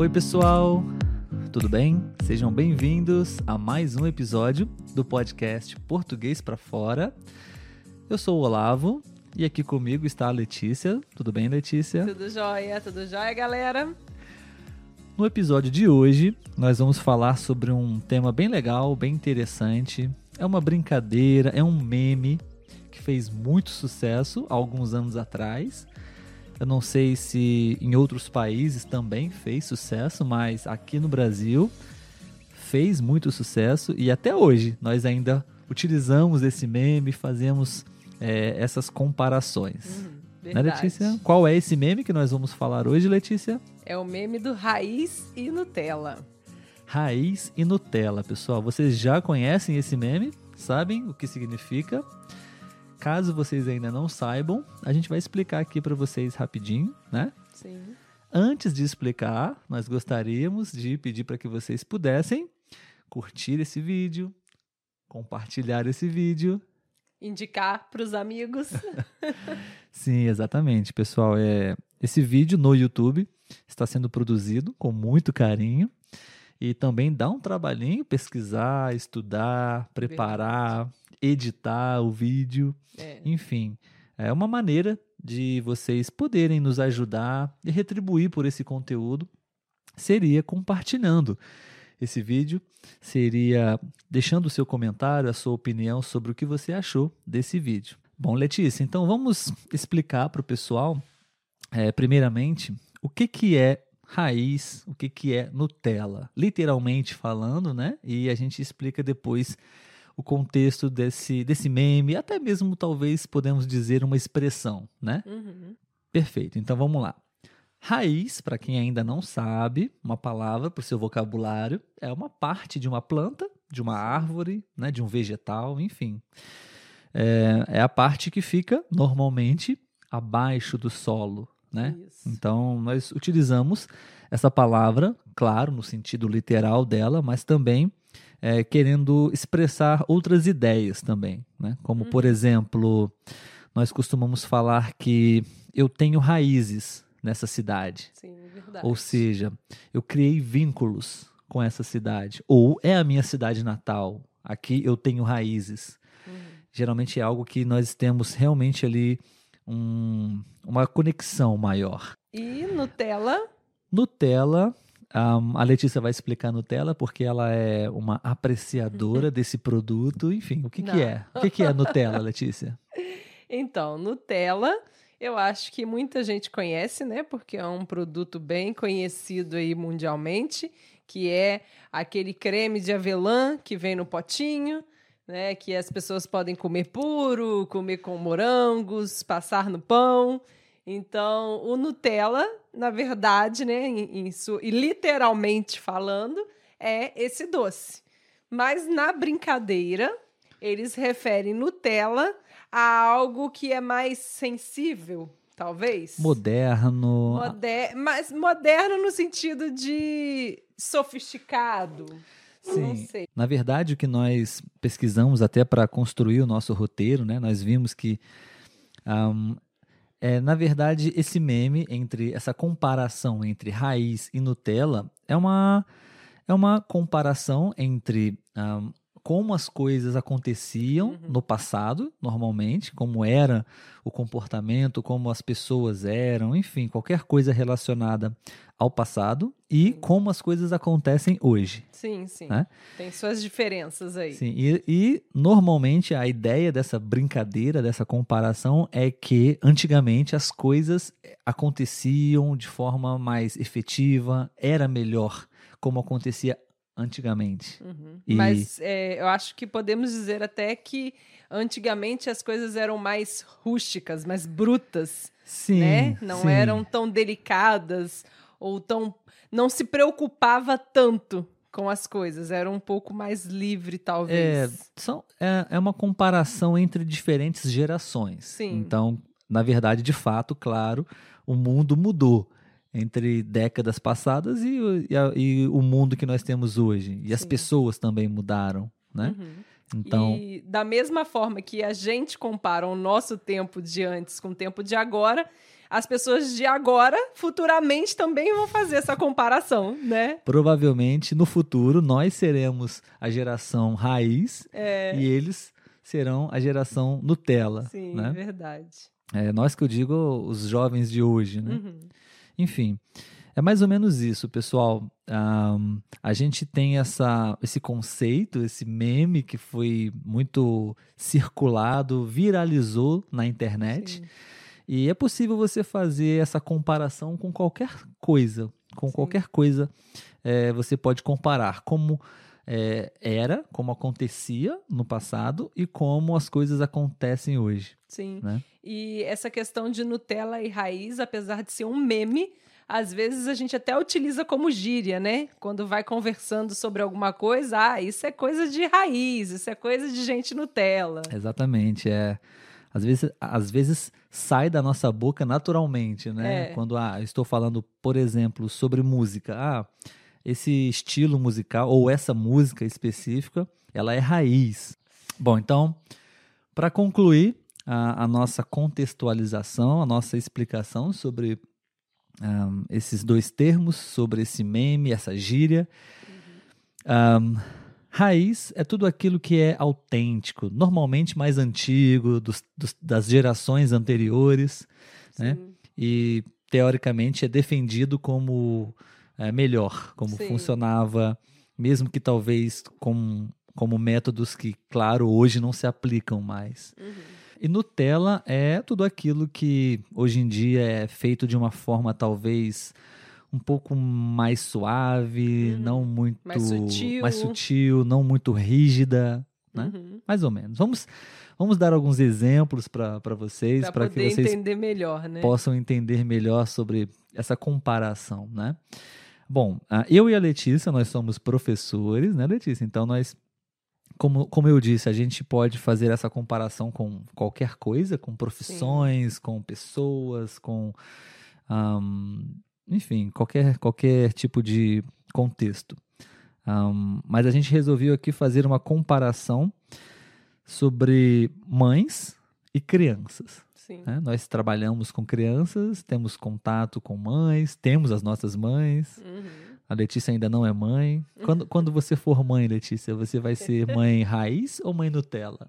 Oi, pessoal, tudo bem? Sejam bem-vindos a mais um episódio do podcast Português para Fora. Eu sou o Olavo e aqui comigo está a Letícia. Tudo bem, Letícia? Tudo jóia, tudo jóia, galera? No episódio de hoje, nós vamos falar sobre um tema bem legal, bem interessante. É uma brincadeira, é um meme que fez muito sucesso há alguns anos atrás. Eu não sei se em outros países também fez sucesso, mas aqui no Brasil fez muito sucesso e até hoje nós ainda utilizamos esse meme, fazemos é, essas comparações. Uhum, né, Letícia? Qual é esse meme que nós vamos falar hoje, Letícia? É o meme do raiz e Nutella. Raiz e Nutella, pessoal. Vocês já conhecem esse meme? Sabem o que significa? Caso vocês ainda não saibam, a gente vai explicar aqui para vocês rapidinho, né? Sim. Antes de explicar, nós gostaríamos de pedir para que vocês pudessem curtir esse vídeo, compartilhar esse vídeo, indicar para os amigos. Sim, exatamente, pessoal. É esse vídeo no YouTube está sendo produzido com muito carinho e também dá um trabalhinho pesquisar, estudar, preparar, Verdade. editar o vídeo. É. Enfim, é uma maneira de vocês poderem nos ajudar e retribuir por esse conteúdo seria compartilhando esse vídeo, seria deixando o seu comentário, a sua opinião sobre o que você achou desse vídeo. Bom, Letícia, então vamos explicar para o pessoal, é, primeiramente, o que, que é raiz, o que, que é Nutella, literalmente falando, né? E a gente explica depois o contexto desse, desse meme, até mesmo talvez podemos dizer uma expressão, né? Uhum. Perfeito, então vamos lá. Raiz, para quem ainda não sabe, uma palavra para o seu vocabulário, é uma parte de uma planta, de uma árvore, né, de um vegetal, enfim. É, é a parte que fica normalmente abaixo do solo, né? Isso. Então, nós utilizamos essa palavra, claro, no sentido literal dela, mas também é, querendo expressar outras ideias também, né? Como, por uhum. exemplo, nós costumamos falar que eu tenho raízes nessa cidade. Sim, verdade. Ou seja, eu criei vínculos com essa cidade. Ou é a minha cidade natal. Aqui eu tenho raízes. Uhum. Geralmente é algo que nós temos realmente ali um, uma conexão maior. E Nutella? Nutella, um, a Letícia vai explicar Nutella porque ela é uma apreciadora desse produto. Enfim, o que, que é? O que, que é Nutella, Letícia? Então, Nutella, eu acho que muita gente conhece, né? Porque é um produto bem conhecido aí mundialmente, que é aquele creme de avelã que vem no potinho né? Que as pessoas podem comer puro, comer com morangos, passar no pão. Então, o Nutella, na verdade, né, em, em su, e literalmente falando, é esse doce. Mas na brincadeira, eles referem Nutella a algo que é mais sensível, talvez. Moderno. Moder mas moderno no sentido de sofisticado. Sim. Na verdade, o que nós pesquisamos até para construir o nosso roteiro, né? Nós vimos que um, é, na verdade, esse meme entre essa comparação entre raiz e Nutella é uma é uma comparação entre um, como as coisas aconteciam uhum. no passado, normalmente, como era o comportamento, como as pessoas eram, enfim, qualquer coisa relacionada ao passado e como as coisas acontecem hoje. Sim, sim. Né? Tem suas diferenças aí. Sim, e, e, normalmente a ideia dessa brincadeira, dessa comparação é que antigamente as coisas aconteciam de forma mais efetiva, era melhor como acontecia antigamente. Uhum. E... Mas é, eu acho que podemos dizer até que antigamente as coisas eram mais rústicas, mais brutas. Sim. Né? Não sim. eram tão delicadas ou tão. não se preocupava tanto com as coisas, era um pouco mais livre, talvez. É, são, é, é uma comparação entre diferentes gerações. Sim. Então, na verdade, de fato, claro, o mundo mudou entre décadas passadas e, e, a, e, o mundo que nós temos hoje. E Sim. as pessoas também mudaram, né? Uhum. Então, E da mesma forma que a gente compara o nosso tempo de antes com o tempo de agora, as pessoas de agora, futuramente, também vão fazer essa comparação, né? provavelmente no futuro nós seremos a geração raiz É, e eles serão a geração Nutella, sim, né? verdade. É, nós que eu digo os jovens de hoje, né? Uhum. Enfim, é mais ou menos isso, pessoal. Ahn, a gente tem essa, esse conceito, esse meme que foi muito circulado, viralizou na internet. Sim. E é possível você fazer essa comparação com qualquer coisa. Com Sim. qualquer coisa é, você pode comparar como é, era, como acontecia no passado e como as coisas acontecem hoje. Sim. Né? E essa questão de Nutella e raiz, apesar de ser um meme, às vezes a gente até utiliza como gíria, né? Quando vai conversando sobre alguma coisa, ah, isso é coisa de raiz, isso é coisa de gente Nutella. Exatamente, é. Às vezes, às vezes sai da nossa boca naturalmente, né? É. Quando ah, estou falando, por exemplo, sobre música. Ah, esse estilo musical ou essa música específica, ela é raiz. Bom, então, para concluir a, a nossa contextualização, a nossa explicação sobre ahm, esses dois termos, sobre esse meme, essa gíria. ahm, raiz é tudo aquilo que é autêntico, normalmente mais antigo, dos- dos- das gerações anteriores, né? Sim. e teoricamente é defendido como é, melhor, como Sim. funcionava, mesmo que talvez com, como métodos que, claro, hoje não se aplicam mais. Uhum. E Nutella é tudo aquilo que hoje em dia é feito de uma forma talvez um pouco mais suave, Uhum. não muito Mais sutil. mais sutil, não muito rígida, né? Uhum. Mais ou menos. Vamos vamos dar alguns exemplos para vocês, para que vocês entender melhor, né? possam entender melhor sobre essa comparação, né? Bom, ah, eu e a Letícia, nós somos professores, né, Letícia? Então, nós, como, como eu disse, a gente pode fazer essa comparação com qualquer coisa, com profissões, com pessoas, com, ahm, enfim, qualquer, qualquer tipo de contexto. Ahm, mas a gente resolveu aqui fazer uma comparação sobre mães e crianças. Né? Nós trabalhamos com crianças, temos contato com mães, temos as nossas mães. Uhum. A Letícia ainda não é mãe. Quando, quando você for mãe, Letícia, você vai ser mãe raiz ou mãe Nutella?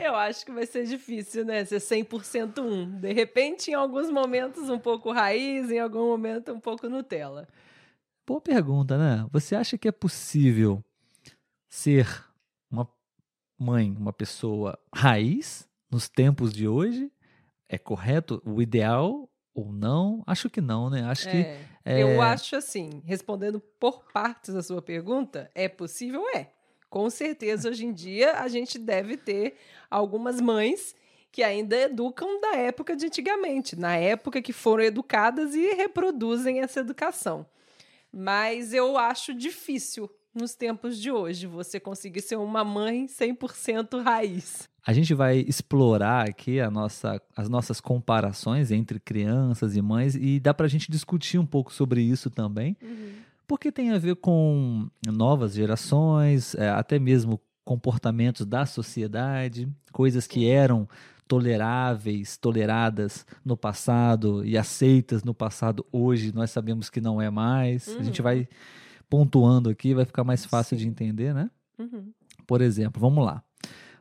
Eu acho que vai ser difícil, né? Ser 100% um. De repente, em alguns momentos, um pouco raiz, em algum momento, um pouco Nutella. Boa pergunta, né? Você acha que é possível ser uma mãe, uma pessoa raiz nos tempos de hoje? É correto? O ideal ou não? Acho que não, né? Acho que É, é- Eu acho assim, respondendo por partes a sua pergunta, é possível? É. Com certeza, hoje em dia, a gente deve ter algumas mães que ainda educam da época de antigamente, na época que foram educadas e reproduzem essa educação. Mas eu acho difícil, nos tempos de hoje, você conseguir ser uma mãe 100% raiz. A gente vai explorar aqui a nossa, as nossas comparações entre crianças e mães e dá pra gente discutir um pouco sobre isso também, porque tem a ver com novas gerações, é, até mesmo comportamentos da sociedade, coisas que eram toleráveis, toleradas no passado e aceitas no passado, hoje nós sabemos que não é mais. A gente Uhum. vai pontuando aqui, vai ficar mais fácil de Sim. entender, né? Uhum. Por exemplo, vamos lá.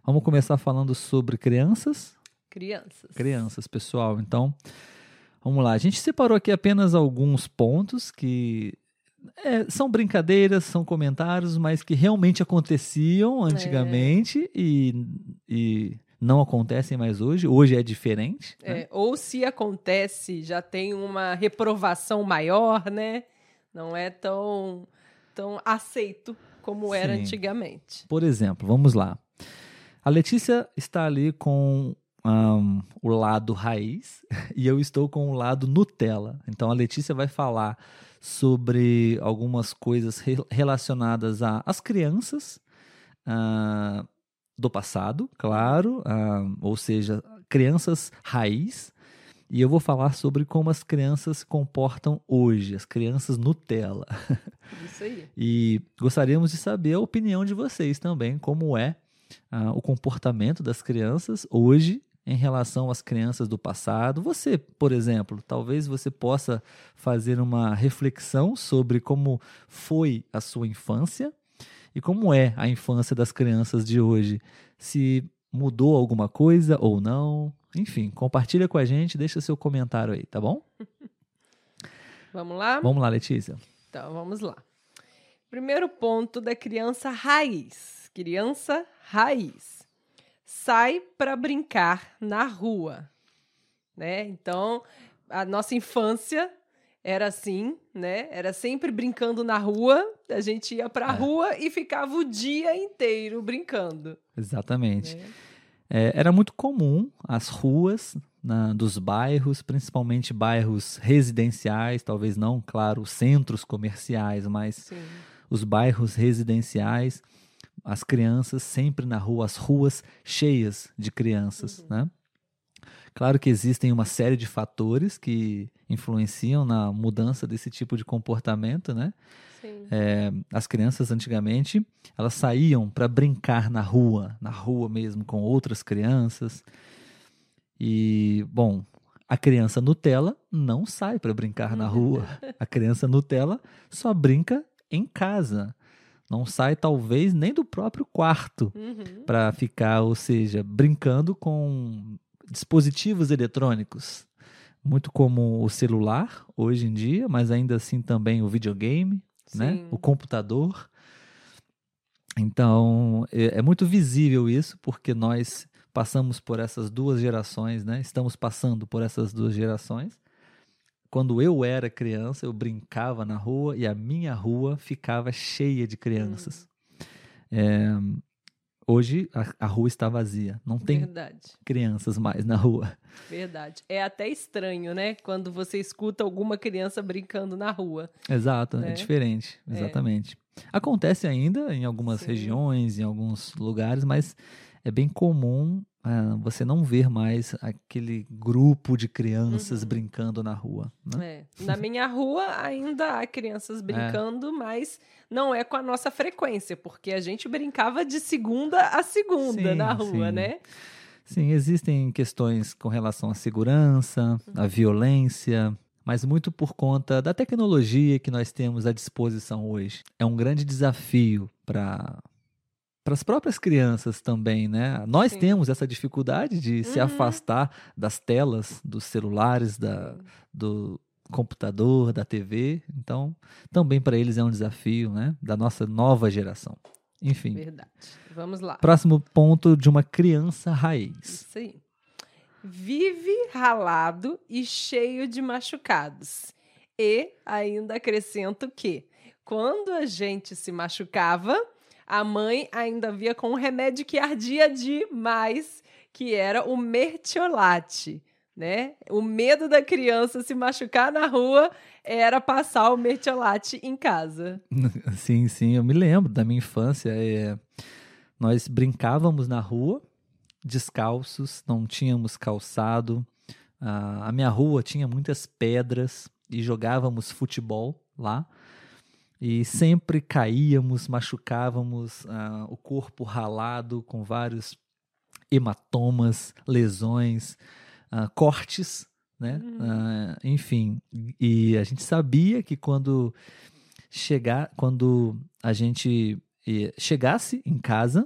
Vamos começar falando sobre crianças. Crianças. Crianças, pessoal. Então, vamos lá. A gente separou aqui apenas alguns pontos que é, são brincadeiras, são comentários, mas que realmente aconteciam antigamente e, e não acontecem mais hoje. Hoje é diferente. né? É, ou se acontece, já tem uma reprovação maior, né? Não é tão, tão aceito como era Sim. antigamente. Por exemplo, vamos lá. A Letícia está ali com ahn, o lado raiz e eu estou com o lado Nutella. Então a Letícia vai falar sobre algumas coisas re- relacionadas às crianças ah, do passado, claro, ah, ou seja, crianças raiz. E eu vou falar sobre como as crianças se comportam hoje, as crianças Nutella. Isso aí. E gostaríamos de saber a opinião de vocês também, como é ah, o comportamento das crianças hoje em relação às crianças do passado. Você, por exemplo, talvez você possa fazer uma reflexão sobre como foi a sua infância e como é a infância das crianças de hoje. Se mudou alguma coisa ou não. Enfim, compartilha com a gente, deixa seu comentário aí, tá bom? Vamos lá? Vamos lá, Letícia. Então, vamos lá. Primeiro ponto da criança raiz. Criança raiz. Sai para brincar na rua, né? Então, a nossa infância era assim, né? Era sempre brincando na rua. A gente ia para a é. rua e ficava o dia inteiro brincando. Exatamente. Né? É, era muito comum as ruas na, dos bairros, principalmente bairros residenciais, talvez não, claro, centros comerciais, mas Sim. os bairros residenciais, as crianças sempre na rua, as ruas cheias de crianças, uhum. né? Claro que existem uma série de fatores que influenciam na mudança desse tipo de comportamento, né? É, as crianças antigamente elas saíam para brincar na rua, na rua mesmo com outras crianças. E bom, a criança Nutella não sai para brincar na rua. A criança Nutella só brinca em casa. Não sai talvez nem do próprio quarto uhum. para ficar, ou seja, brincando com dispositivos eletrônicos, muito como o celular hoje em dia, mas ainda assim também o videogame, né? o computador. Então, é, é, muito visível isso, porque nós passamos por essas duas gerações, né? estamos passando por essas duas gerações. Quando eu era criança, eu brincava na rua e a minha rua ficava cheia de crianças. Hum. Hoje a, a, rua está vazia, não tem Verdade. crianças mais na rua. Verdade. É até estranho, né? Quando você escuta alguma criança brincando na rua. Exato, é né? é diferente, exatamente. É. Acontece ainda em algumas Sim. regiões, em alguns lugares, mas é bem comum uh, você não ver mais aquele grupo de crianças uhum. brincando na rua. Né? É. Na minha rua ainda há crianças é. brincando, mas não é com a nossa frequência, porque a gente brincava de segunda a segunda sim, na rua, sim. né? Sim, existem questões com relação à segurança, à violência, mas muito por conta da tecnologia que nós temos à disposição hoje. É um grande desafio para para as próprias crianças também, né? Nós Sim. temos essa dificuldade de uhum. se afastar das telas, dos celulares, da, do computador, da TV. Então, também para eles é um desafio, né? Da nossa nova geração. Enfim. Verdade. Vamos lá. Próximo ponto de uma criança raiz. Isso aí. Vive ralado e cheio de machucados. E ainda acrescento que, quando a gente se machucava, a mãe ainda via com um remédio que ardia demais, que era o mertiolate, né? O medo da criança se machucar na rua era passar o mertiolate em casa. Sim, sim, eu me lembro da minha infância. É... Nós brincávamos na rua, descalços, não tínhamos calçado. a minha rua tinha muitas pedras e jogávamos futebol lá e sempre caíamos, machucávamos uh, o corpo ralado com vários hematomas, lesões, uh, cortes, né? Uhum. Uh, enfim, e a gente sabia que quando chegar, quando a gente chegasse em casa,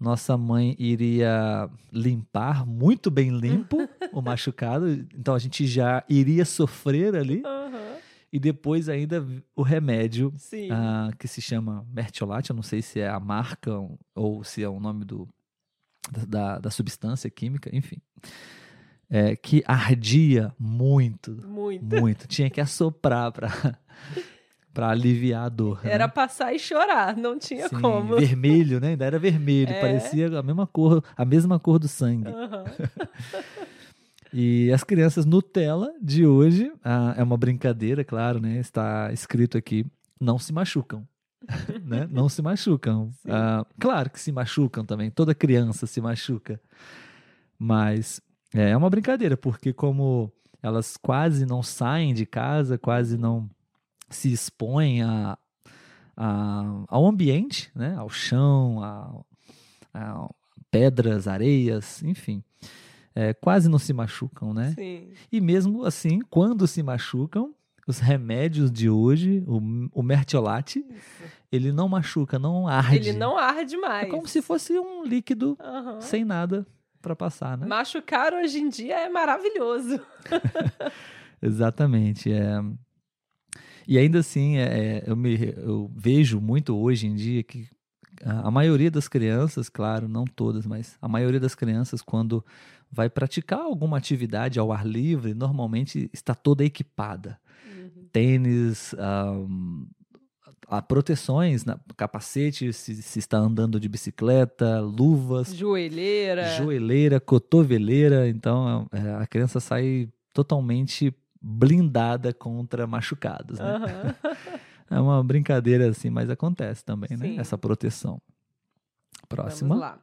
nossa mãe iria limpar muito bem limpo o machucado, então a gente já iria sofrer ali. E depois ainda o remédio uh, que se chama Mertiolate, eu não sei se é a marca ou se é o nome do, da, da substância química, enfim. É, que ardia muito, muito, muito. Tinha que assoprar para para aliviar a dor. Era né? passar e chorar, não tinha Sim, como. Vermelho, né? Ainda era vermelho, é. parecia a mesma cor, a mesma cor do sangue. Uhum. E as crianças Nutella de hoje, ah, é uma brincadeira, claro, né? Está escrito aqui, não se machucam. né? Não se machucam. Ah, claro que se machucam também, toda criança se machuca. Mas é, é uma brincadeira, porque como elas quase não saem de casa, quase não se expõem a, a, ao ambiente, né? ao chão, a, ah, pedras, areias, enfim. É, quase não se machucam, né? Sim. E mesmo assim, quando se machucam, os remédios de hoje, o, o mertiolate, Isso. ele não machuca, não arde. Ele não arde mais. É como se fosse um líquido Aham. sem nada para passar, né? Machucar hoje em dia é maravilhoso. Exatamente. É... E ainda assim, é, é, eu, me, eu vejo muito hoje em dia que a maioria das crianças, claro, não todas, mas a maioria das crianças, quando vai praticar alguma atividade ao ar livre, normalmente está toda equipada. Uhum. Tênis, ahm, a proteções, na- capacete, se, se está andando de bicicleta, luvas, Joelheira. joelheira, cotoveleira. Então é, a criança sai totalmente blindada contra machucados. Né? Aham. É uma brincadeira assim, mas acontece também, né? Sim. Essa proteção. Vamos Próxima. lá.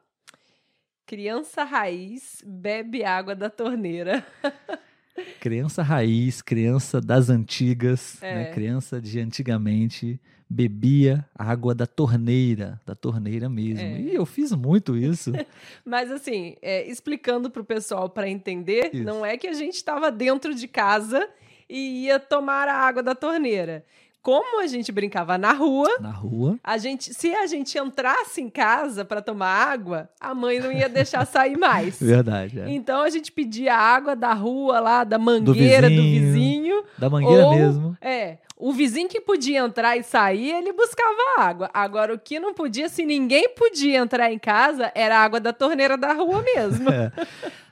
Criança raiz bebe água da torneira. Criança raiz, criança das antigas, É. né? criança de antigamente bebia água da torneira, da torneira mesmo. É. E eu fiz muito isso. Mas assim, é, explicando pro pessoal para entender, Isso. não é que a gente estava dentro de casa e ia tomar a água da torneira. Como a gente brincava na rua, Na rua. a gente, se a gente entrasse em casa para tomar água, a mãe não ia deixar sair mais. Verdade. é. Então a gente pedia água da rua lá, da mangueira do vizinho. vizinho. Da mangueira ou- mesmo. É, o vizinho que podia entrar e sair, ele buscava água. Agora, o que não podia, se ninguém podia entrar em casa, era a água da torneira da rua mesmo. É.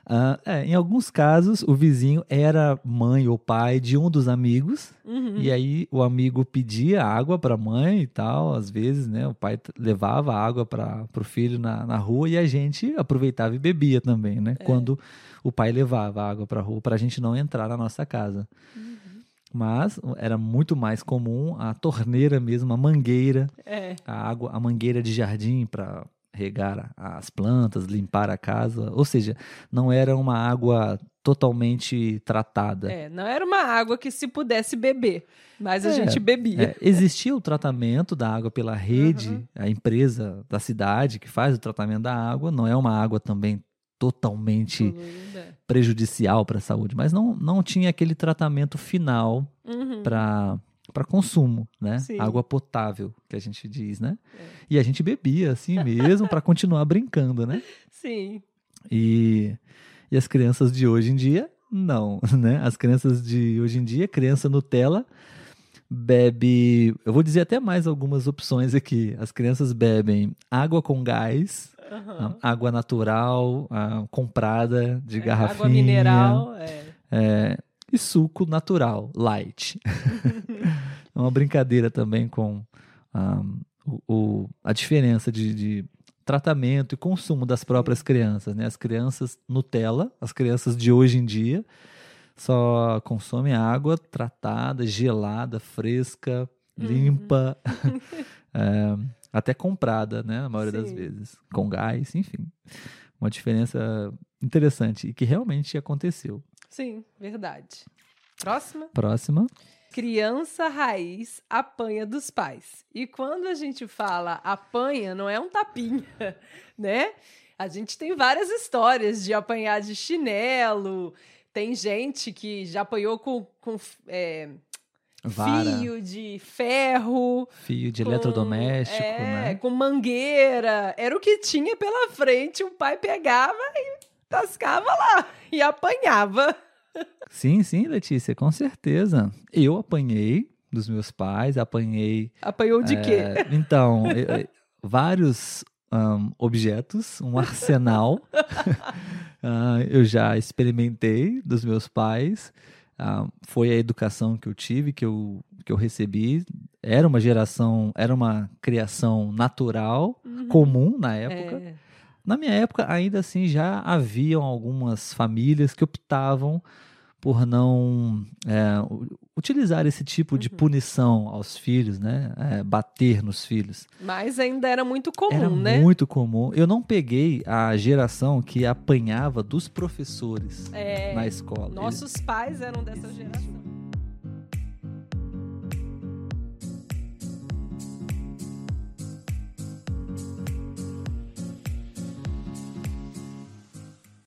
Ah, é, em alguns casos, o vizinho era mãe ou pai de um dos amigos, Uhum. e aí o amigo pedia água para a mãe e tal. Às vezes, né, o pai levava água para o filho na, na rua e a gente aproveitava e bebia também, né? Quando o pai levava água para a rua, para a gente não entrar na nossa casa. Mas era muito mais comum a torneira mesmo, a mangueira, É, a água, a mangueira de jardim para regar a- as plantas, limpar a casa. Ou seja, não era uma água totalmente tratada. é, não era uma água que se pudesse beber, mas a É, gente bebia. É, existia o tratamento da água pela rede, Uhum. a empresa da cidade que faz o tratamento da água. Não é uma água também totalmente prejudicial para a saúde, mas não, não tinha aquele tratamento final Uhum. para para consumo, né? Sim. Água potável, que a gente diz, né? É. E a gente bebia assim mesmo para continuar brincando, né? Sim, E, e as crianças de hoje em dia, não, né? As crianças de hoje em dia, criança Nutella, bebe. Eu vou dizer até mais algumas opções aqui. As crianças bebem água com gás, aham. água natural, comprada de É, garrafinha. Água mineral, é. é, e suco natural, light. é uma brincadeira também com ah, o, o- a diferença de, de tratamento e consumo das próprias crianças. Né? As crianças Nutella, as crianças de hoje em dia, só consomem água tratada, gelada, fresca, Uhum. limpa, é, até comprada, né? Na maioria das Sim. vezes, com gás, enfim. Uma diferença interessante e que realmente aconteceu. Sim, verdade. Próxima. Próxima. Criança raiz apanha dos pais. E quando a gente fala apanha, não é um tapinha, né? A gente tem várias histórias de apanhar de chinelo. Tem gente que já apanhou com, com é, fio, fio de ferro. de com- eletrodoméstico, é, né? com mangueira. Era o que tinha pela frente. O pai pegava e tascava lá e apanhava. Sim, sim, Letícia, com certeza. Eu apanhei dos meus pais, apanhei. Apanhou de quê? é, Então, eh, eh, vários ahn, objetos, um arsenal. Ah, eu já experimentei dos meus pais. Ah, foi a educação que eu tive, que eu, que eu recebi. Era uma geração, era uma criação natural, Uhum. comum na época. É. Na minha época, ainda assim, já haviam algumas famílias que optavam por não é, utilizar esse tipo de Uhum. punição aos filhos, né? É, bater nos filhos. Mas ainda era muito comum, Era né? muito comum. Eu não peguei a geração que apanhava dos professores É, na escola. Eles- Nossos pais eram dessa geração.